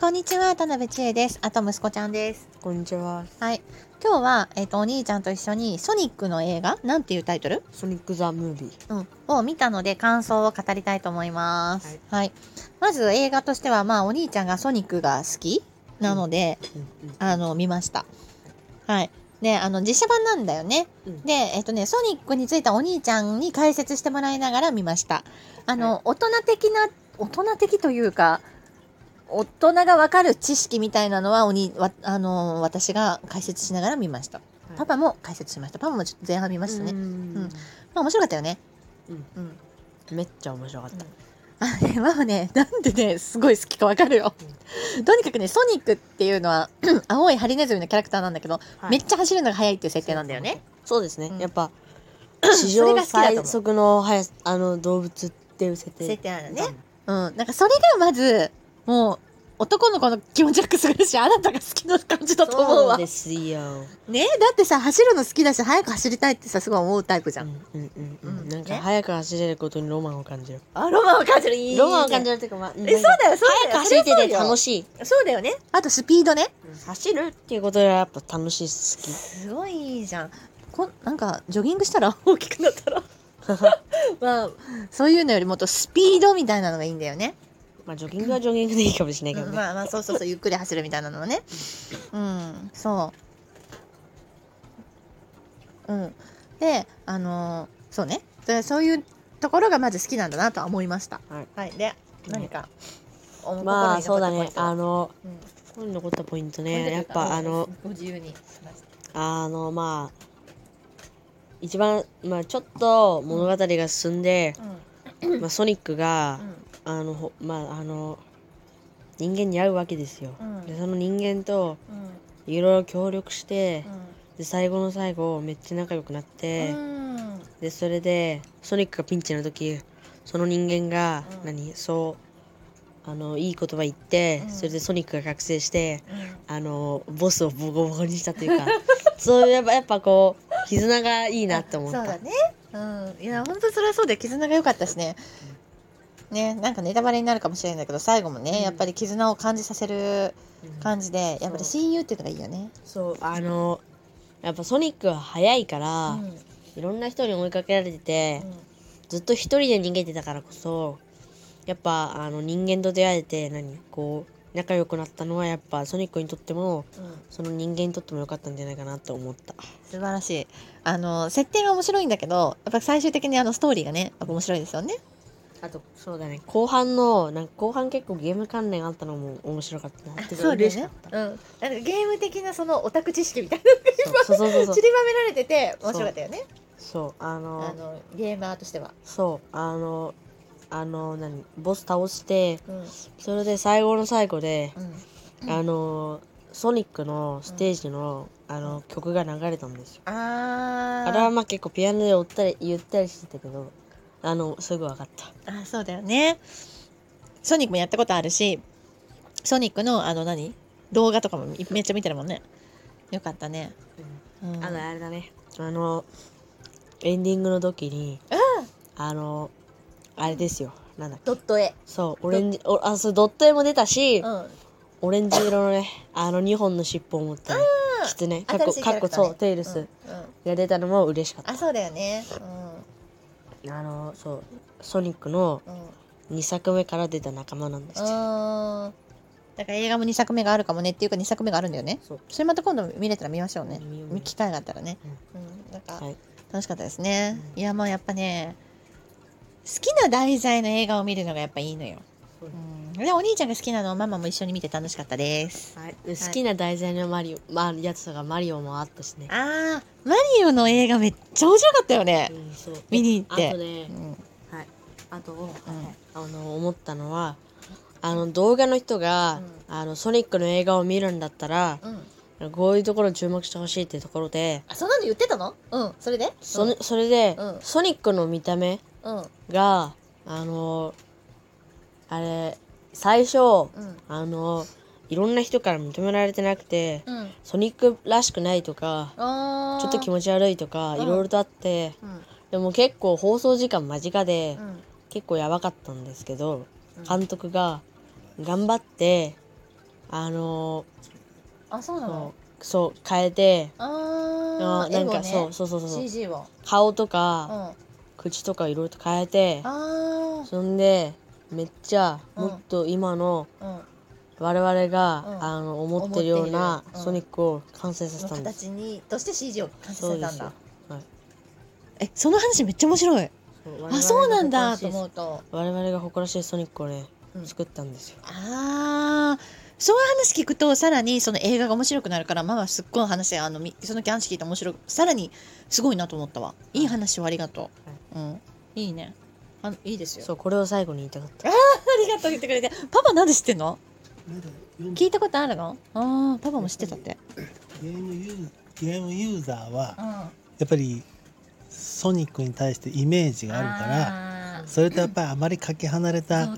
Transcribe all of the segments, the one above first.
こんにちは、田辺千恵です。あと息子ちゃんです。こんにちは。はい。今日は、えっ、と、お兄ちゃんと一緒に、ソニックの映画、なんていうタイトル？ソニック・ザ・ムービー。うん。を見たので、感想を語りたいと思います。はい。まず、映画としては、まあ、お兄ちゃんがソニックが好き？なので、うんあの、見ました。はい。で、あの、実写版なんだよね。うんで、えっ、とね、ソニックについてお兄ちゃんに解説してもらいながら見ました。あの、はい大人的な、大人的というか、大人がわかる知識みたいなのは、おに、わ、あの、私が解説しながら見ました。パパも解説しました。パパもちょっと前半見ましたね。うんまあ、面白かったよね。うんうん。めっちゃ面白かった。あね、ママね、なんでね、すごい好きかわかるよ。とにかくね、ソニックっていうのは、青いハリネズミのキャラクターなんだけど、はいめっちゃ走るのが速いっていう設定なんだよね。そうですね。うんやっぱ、それ史上が好きだと思う最速の速、あの、動物っていう設定。設定なんだね。うん。なんかそれがまず、もう、男の子の気持ちよくするし、あなたが好きな感じだと思うわ。ですよ。ねだってさ、走るの好きだし、速く走りたいってさ、すごい思うタイプじゃ。うんんうんうんううんん。なんか、ね速く走れることにロマンを感じる。あ、ロマンを感じる。いいロマンを感じる。るっていうか、まあ、え、そうだよ、そうだよ。走ってて楽し。い。そうだよね。あとスピードね。走るっていうことがやっぱ楽しい、好き。すごいいいじゃん。こなんか、ジョギングしたら 大きくなったら？まあ、そういうのよりもっとスピードみたいなのがいいんだよね。まあ、ジョギングはジョギングでいいかもしれないけどね。まあまあそうそうそうゆっくり走るみたいなのはね。うんそう。うん。であのーそうね。でそういうところがまず好きなんだなとは思いました。はい。で何か、おまあ、そうだね。あの、うん。残ったポイントね。やっぱ、あの、ご自由に。あのまあ一番まあちょっと物語が進んで、まあ、ソニックが、あのほまああの人間に会うわけですよ、うん。でその人間とうん。いろいろ協力して、うで最後の最後めっちゃ仲良くなって、ん。でそれでソニックがピンチの時その人間が、うん。何そうあのいい言葉言って、うん。それでソニックが覚醒してうん。あのボスをボコボコにしたというか そういうやっぱやっぱこう絆がいいなって思った。そうだね。うん。いや本当それはそうで絆が良かったしねねなんかネタバレになるかもしれないんだけど最後もね、うん。やっぱり絆を感じさせるうん。感じでやっぱり親友っていうのがいいよね。そうあのやっぱソニックは速いから、うん。いろんな人に追いかけられてて、うん。ずっと一人で逃げてたからこそやっぱあの人間と出会えて何こう仲良くなったのはやっぱソニックにとってもうん。その人間にとっても良かったんじゃないかなと思った。素晴らしい。あの設定が面白いんだけどやっぱ最終的にあのストーリーがね面白いですよねあとそうだね。後半のなんか後半結構ゲーム関連あったのも面白かったなってか嬉しかった。うん。なんかゲーム的なそのオタク知識みたいそうそうそうそう。な散りばめられてて面白かったよね。そう。あのあのゲーマーとしては。そう。あのあの何？ボス倒してうん。それで最後の最後で、うん。あのソニックのステージの,、あの曲が流れたんですよ。あー。あれはまあ結構ピアノで踊ったり言ったりしてたけどあのすぐ分かった。あそうだよね。ソニックもやったことあるしソニックのあの何？動画とかもめっちゃ見てるもんね。よかったね、うん、あのあれだね。あのエンディングの時にうん。あのあれですよ。なんだドット絵。そうオレンジおあそうドット絵も出たし、うん。オレンジ色のねあの2本の尻尾を持ったねキツネかっこ新しいキャかっこそうテイルスうん。うん。が出たのも嬉しかった。あそうだよねあのそうソニックのうん。うん2作目から出た仲間なんですだから映画も2作目があるかもねっていうか2作目があるんだよね。それまた今度見れたら見ましょうね。機会があったらね。うん。なんかはい。楽しかったですね、ういやもうやっぱね好きな題材の映画を見るのがやっぱいいのよ、うん、でお兄ちゃんが好きなのをママも一緒に見て楽しかったです。はい、で好きな題材のマリオ、まあ、やつとかマリオもあったしね。あーマリオの映画めっちゃ面白かったよね。うん、そう。見に行って。あとねう、ん。はい、あと、あの思ったのはあの動画の人が、あのソニックの映画を見るんだったら、うん。こういうところに注目してほしいっていうところで、あそんなの言ってたの？うん。それで？そのそれで、うん。ソニックの見た目うんうん。があのあれ最初うん。あのいろんな人から認められてなくて、うん。ソニックらしくないとかちょっと気持ち悪いとかうん。いろいろとあって、うん。でも結構放送時間間近で、うん。結構やばかったんですけどうん。監督が頑張ってあのあそうなの？そうそう変えてああなんかね。そうそうそうそう。顔とうん。かあ口とかいろいろと変えてあそんでめっちゃうん。もっと今のうん。我々が、うん。あの思ってるような思っているうんソニックを完成させのたんです。形にとして CG を完成さそうです。よれたんだ。はい。えその話めっちゃ面白い。あそうなんだとう思うと。我々が誇らしいソニックをね、うん。作ったんですよ。ああそういう話聞くとさらにその映画が面白くなるからママすっごい話あのみその話聞いて面白くさらにすごいなと思ったわ。いい話をありがとう、うん。いいねあいいですよ。そうこれを最後に言いたかった。ありがとう言ってくれて。パパなんで知ってんの聞いたことあるの？ああパパも知ってたって。ゲームユーゲームユーザーはうん。やっぱりソニックに対してイメージがあるからあそれとやっぱりあまりかけ離れーた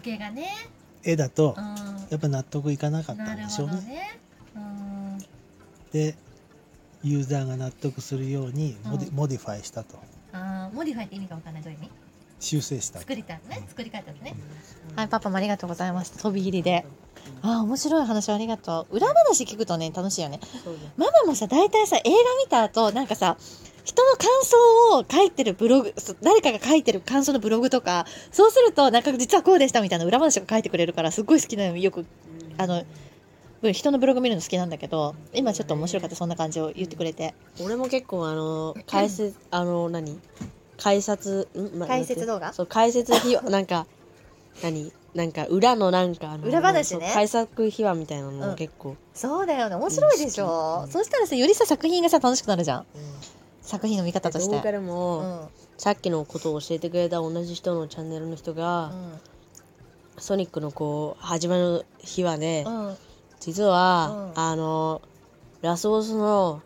絵だとうん。やっぱ納得いかなかったなんるでしょうね。ね。うん。でユーザーが納得するように modi,、うん。 modify したと。あー modify って意味かわかんない。どういう意味？修正した。作りたね。作り変えたのね。うん。はいパパもありがとうございます飛び入りで。あー面白い話ありがとう。裏話聞くとね楽しいよね。ママもさ大体さ映画見た後なんかさ人の感想を書いてるブログそ誰かが書いてる感想のブログとかそうするとなんか実はこうでしたみたいな裏話を書いてくれるからすっごい好きなのよ。くあのうん人のブログ見るの好きなんだけど今ちょっと面白かったそんな感じを言ってくれて。俺も結構あの解説あの何？解説ん、ま解説動画？そう解説秘話なんか 何？なんか裏のなんか裏話ね。解説秘話みたいなのうん。を結構、そうだよね。面白いでしょ、うんそうしたらさよりさ作品がさ楽しくなるじゃん。作品の見方として。さっきのことを教えてくれた同じ人のチャンネルの人が、ソニックのこう始まる日はね、うん。実は、うん。あのラスボスの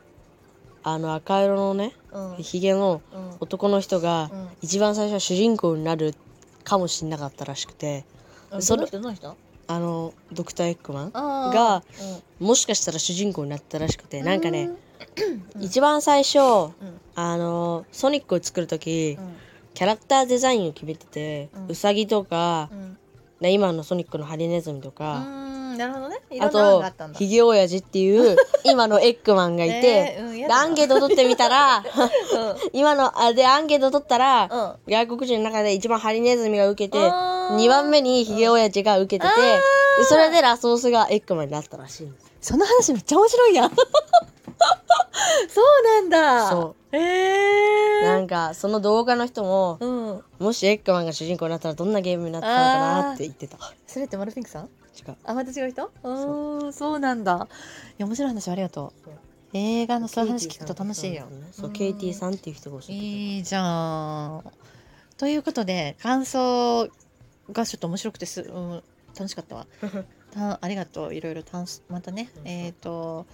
あの赤色のねうん。ひげのうん。男の人がうん。一番最初は主人公になるかもしれなかったらしくてうんその人どの人？あのドクター・エッグマンあー。がうんもしかしたら主人公になったらしくてなんかね、うん。一番最初うん。あのソニックを作る時、うん。キャラクターデザインを決めてて、うん。うさぎとかう、ん。ね今のソニックのハリネズミとうか、んなるほどね。いあとがあったんだ。ヒゲ親父っていう 今のエッグマンがいて、えーうんやだでアンケート取ってみたら今のあでアンケート取ったら、うん。外国人の中で一番ハリネズミが受けてあー。2番目にヒゲ親父が受けてて、でそれでラスボスがエッグマンになったらしいんですその話めっちゃ面白いやん そうなんだ。そう。へえなんかその動画の人もうん。もしエッグマンが主人公になったらどんなゲームになったのかなって言ってた。それってマルフィンクさん？違うあまた違う人？う。んそうなんだ。いや面白い話ありがとう。映画のそういう話聞くと楽しいよ。そう。ケイティさんっていう人が教えていいじゃんということで感想がちょっと面白くてす、うん、楽しかったわ。たありがとういろいろたんす。またね。うん。えっ、と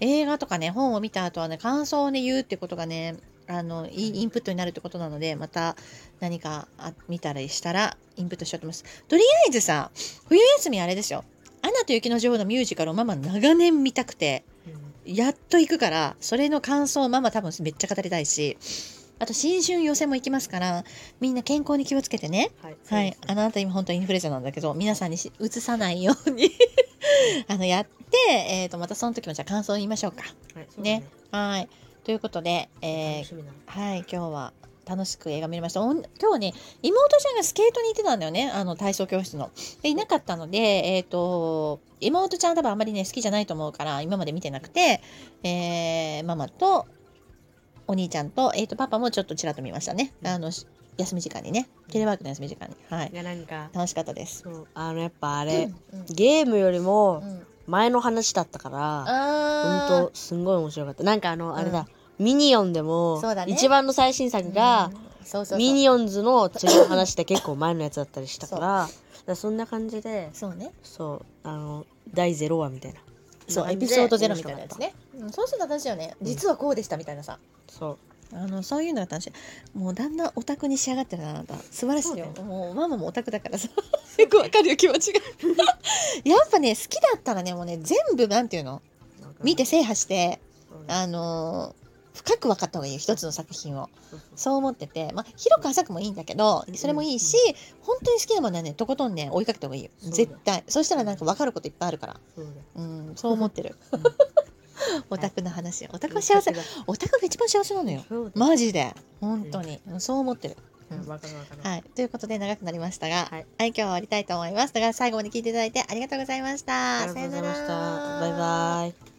映画とかね本を見た後はね感想をね言うってことがねあのいいインプットになるってことなのでまた何かあ見たりしたらインプットしようと思います。とりあえずさ冬休みあれですよ「アナと雪の女王」のミュージカルをママ長年見たくてやっと行くからそれの感想をママ多分めっちゃ語りたいしあと新春予選も行きますからみんな健康に気をつけてね。はいはい、あなた今本当にインフルエンザなんだけど皆さんにし移さないように あのやって、えー、とまたその時もじゃあ感想を言いましょうか。はいね。はいということで、えーはい今日は楽しく映画見れました。今日ね妹ちゃんがスケートに行ってたんだよねあの体操教室の。でいなかったのでえっ、と妹ちゃんは多分あんまりね好きじゃないと思うから今まで見てなくて、えーママとお兄ちゃんと,、えー、とパパもちょっとちらっと見ましたね。あのし休み時間にねテレワークの休み時間に。はいいやなんか楽しかったです。あのやっぱあれ、うんゲームよりもうん前の話だったから、あほんとすんごい面白かった。なんかあのあれだ、ミニオンでも、ね。一番の最新作が、そうそうそう。ミニオンズの次の話って結構前のやつだったりしたからだからそんな感じでそうね。そうあの第0話みたいな。そうエピソードゼロみたいなやつね、うん、そうすると楽しいよね実はこうでしたみたいなさ、そうあのそういうのが楽しいもうだんだんオタクに仕上がってるなあなた。素晴らしいよ。もうママもオタクだからさ。よくわかるよ気持ちが。やっぱね好きだったらねもうね全部なんていうの？見て制覇してあのー深く分かった方がいいよ一つの作品を。そう思ってて、まあ、広く浅くもいいんだけどそれもいいし、本当に好きなものはねとことんね追いかけた方がいいよ。絶対。そしたらなんか分かることいっぱいあるから。うんそう思ってる オタクの話。オタクは幸せ。オタクが一番幸せなのよ。マジで。本当に、そう思ってる。はい。ということで長くなりましたが、はい。はい、今日は終わりたいと思いますだから最後まで聞いていただいてありがとうございました。ありがとうございました。バイバイ